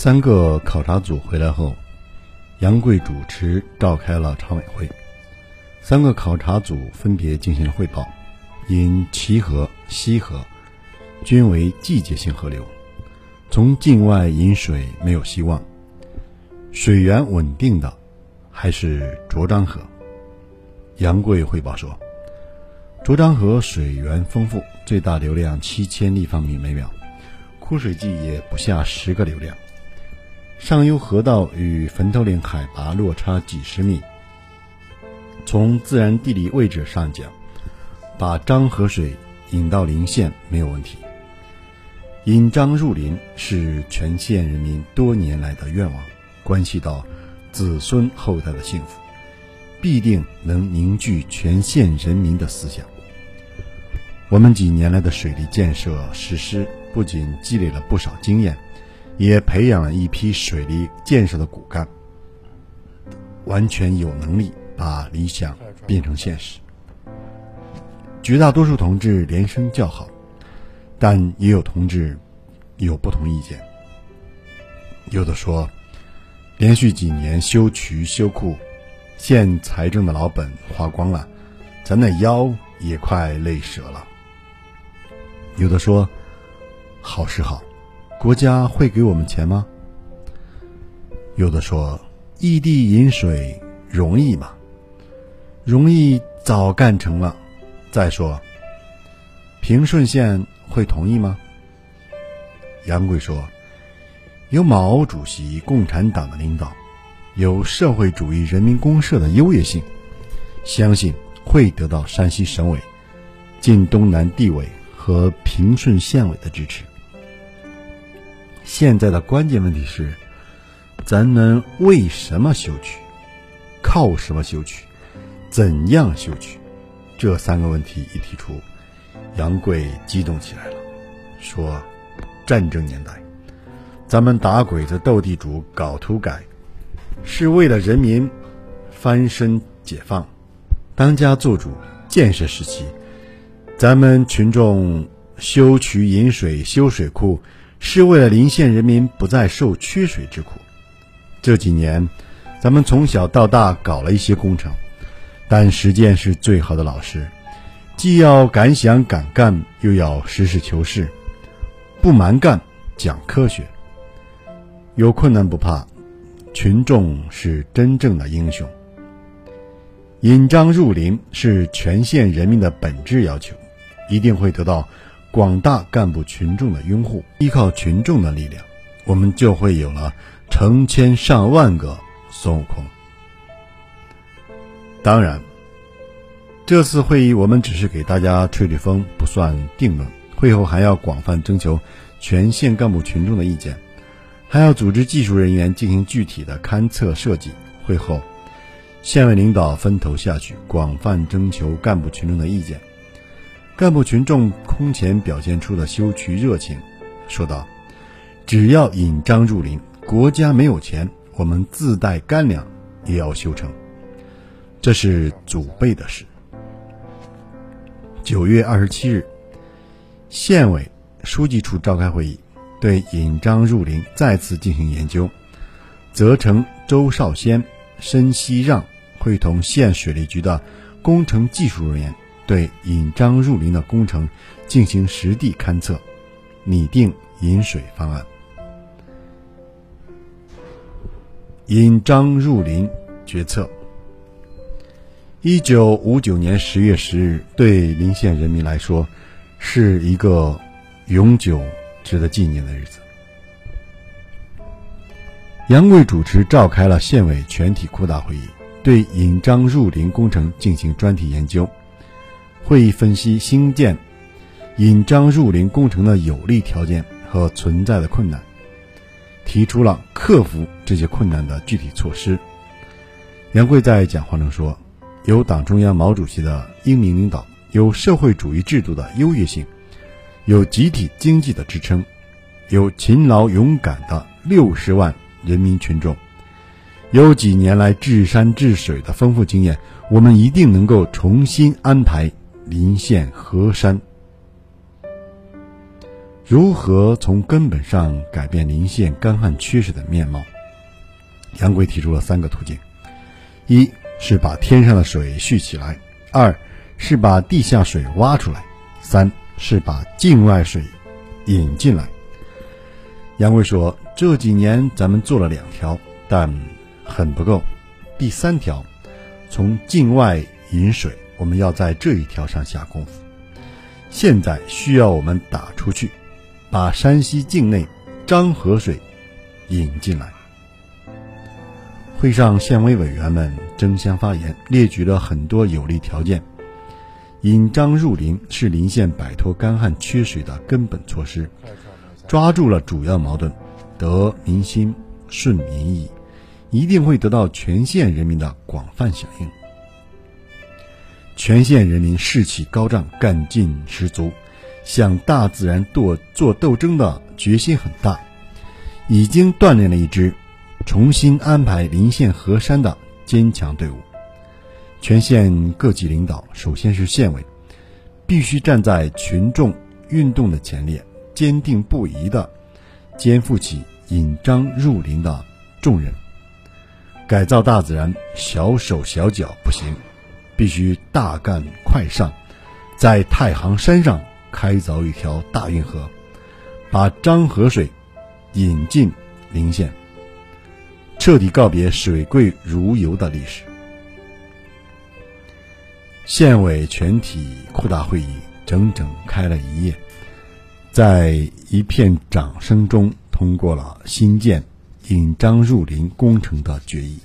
三个考察组回来后，杨贵主持召开了常委会。三个考察组分别进行了汇报。因齐河、西河均为季节性河流，从境外引水没有希望。水源稳定的还是卓漳河。杨贵汇报说，卓漳河水源丰富，最大流量七千立方米每秒，枯水季也不下十个流量。上游河道与坟头岭海拔落差几十米，从自然地理位置上讲。把漳河水引到临县没有问题。引漳入林是全县人民多年来的愿望，关系到子孙后代的幸福，必定能凝聚全县人民的思想。我们几年来的水利建设实施，不仅积累了不少经验，也培养了一批水利建设的骨干，完全有能力把理想变成现实。绝大多数同志连声叫好，但也有同志有不同意见。有的说，连续几年修渠修库，县财政的老本花光了，咱那腰也快累折了。有的说，好是好，国家会给我们钱吗？有的说，异地饮水容易吗？容易早干成了。再说，平顺县会同意吗？杨贵说：“有毛主席共产党的领导，有社会主义人民公社的优越性，相信会得到山西省委、晋东南地委和平顺县委的支持。现在的关键问题是，咱们为什么修渠？靠什么修渠？怎样修渠？”这三个问题一提出，杨贵激动起来了，说：“战争年代，咱们打鬼子、斗地主、搞土改，是为了人民翻身解放；当家作主建设时期，咱们群众修渠引水、修水库，是为了临县人民不再受缺水之苦。这几年，咱们从小到大搞了一些工程。”但实践是最好的老师，既要敢想敢干，又要实事求是，不蛮干，讲科学。有困难不怕，群众是真正的英雄。引章入林是全县人民的本质要求，一定会得到广大干部群众的拥护。依靠群众的力量，我们就会有了成千上万个孙悟空。当然，这次会议我们只是给大家吹吹风，不算定论。会后还要广泛征求全县干部群众的意见，还要组织技术人员进行具体的勘测设计。会后，县委领导分头下去，广泛征求干部群众的意见。干部群众空前表现出了修渠热情，说道：“只要引章入林，国家没有钱，我们自带干粮也要修成。”这是祖辈的事。九月二十七日，县委书记处召开会议，对引漳入林再次进行研究。责成周少先、申希让会同县水利局的工程技术人员，对引漳入林的工程进行实地勘测，拟定引水方案。引漳入林决策。一九五九年十月十日，对临县人民来说，是一个永久值得纪念的日子。杨贵主持召开了县委全体扩大会议，对引漳入林工程进行专题研究。会议分析兴建引漳入林工程的有利条件和存在的困难，提出了克服这些困难的具体措施。杨贵在讲话中说。有党中央毛主席的英明领导，有社会主义制度的优越性，有集体经济的支撑，有勤劳勇敢的六十万人民群众，有几年来治山治水的丰富经验，我们一定能够重新安排临县河山如何从根本上改变临县干旱缺水的面貌？杨贵提出了三个途径：一是把天上的水蓄起来；二是把地下水挖出来；三是把境外水引进来。杨贵说：“这几年咱们做了两条，但很不够。第三条，从境外引水，我们要在这一条上下功夫。现在需要我们打出去。”把山西境内漳河水引进来。会上，县委委员们争相发言，列举了很多有利条件。引漳入林是临县摆脱干旱缺水的根本措施，抓住了主要矛盾，得民心，顺民意，一定会得到全县人民的广泛响应。全县人民士气高涨，干劲十足。向大自然斗做斗争的决心很大，已经锻炼了一支重新安排临县河山的坚强队伍。全县各级领导，首先是县委，必须站在群众运动的前列，坚定不移地肩负起引漳入林的重任。改造大自然，小手小脚不行，必须大干快上，在太行山上。开凿一条大运河，把漳河水引进临县，彻底告别水贵如油的历史。县委全体扩大会议整整开了一夜，在一片掌声中通过了新建引漳入林工程的决议。